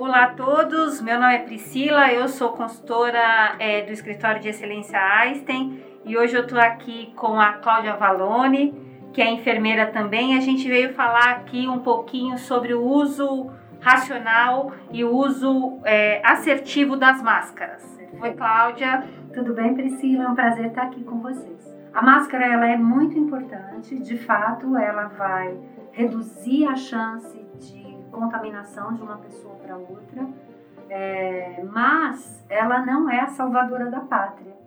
Olá a todos, meu nome é Priscila, eu sou consultora é, do Escritório de Excelência Einstein e hoje eu estou aqui com a Cláudia Valone, que é enfermeira também. A gente veio falar aqui um pouquinho sobre o uso racional e o uso é, assertivo das máscaras. Oi, Cláudia. Tudo bem, Priscila? É um prazer estar aqui com vocês. A máscara ela é muito importante, de fato, ela vai reduzir a chance de contaminação de uma pessoa para outra, é, mas ela não é a salvadora da pátria.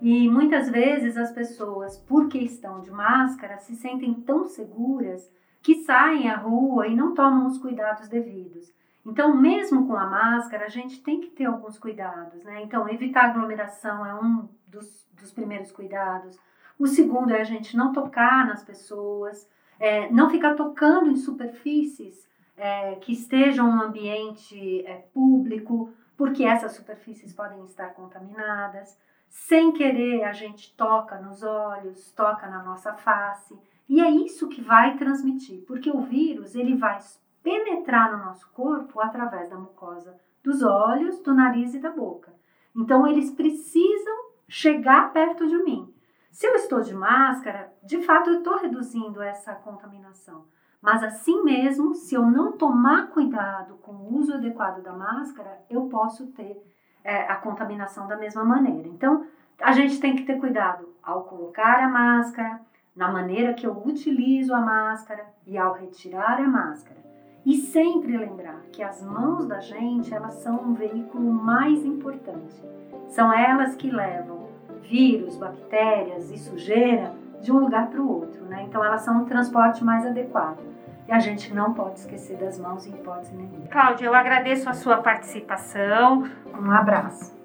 E muitas vezes as pessoas, porque estão de máscara, se sentem tão seguras que saem à rua e não tomam os cuidados devidos. Então, mesmo com a máscara, a gente tem que ter alguns cuidados, né? Então, evitar aglomeração é um dos, dos primeiros cuidados. O segundo é a gente não tocar nas pessoas, é, não ficar tocando em superfícies é, que estejam no ambiente é, público, porque essas superfícies podem estar contaminadas. Sem querer, a gente toca nos olhos, toca na nossa face, e é isso que vai transmitir, porque o vírus ele vai penetrar no nosso corpo através da mucosa dos olhos, do nariz e da boca. Então eles precisam chegar perto de mim. Se eu estou de máscara, de fato eu estou reduzindo essa contaminação. Mas assim mesmo, se eu não tomar cuidado com o uso adequado da máscara, eu posso ter é, a contaminação da mesma maneira. Então, a gente tem que ter cuidado ao colocar a máscara, na maneira que eu utilizo a máscara e ao retirar a máscara. E sempre lembrar que as mãos da gente, elas são um veículo mais importante. São elas que levam vírus, bactérias e sujeira de um lugar para o outro, né? Então elas são o transporte mais adequado. E a gente não pode esquecer das mãos em hipótese nenhuma. Cláudia, eu agradeço a sua participação. Um abraço.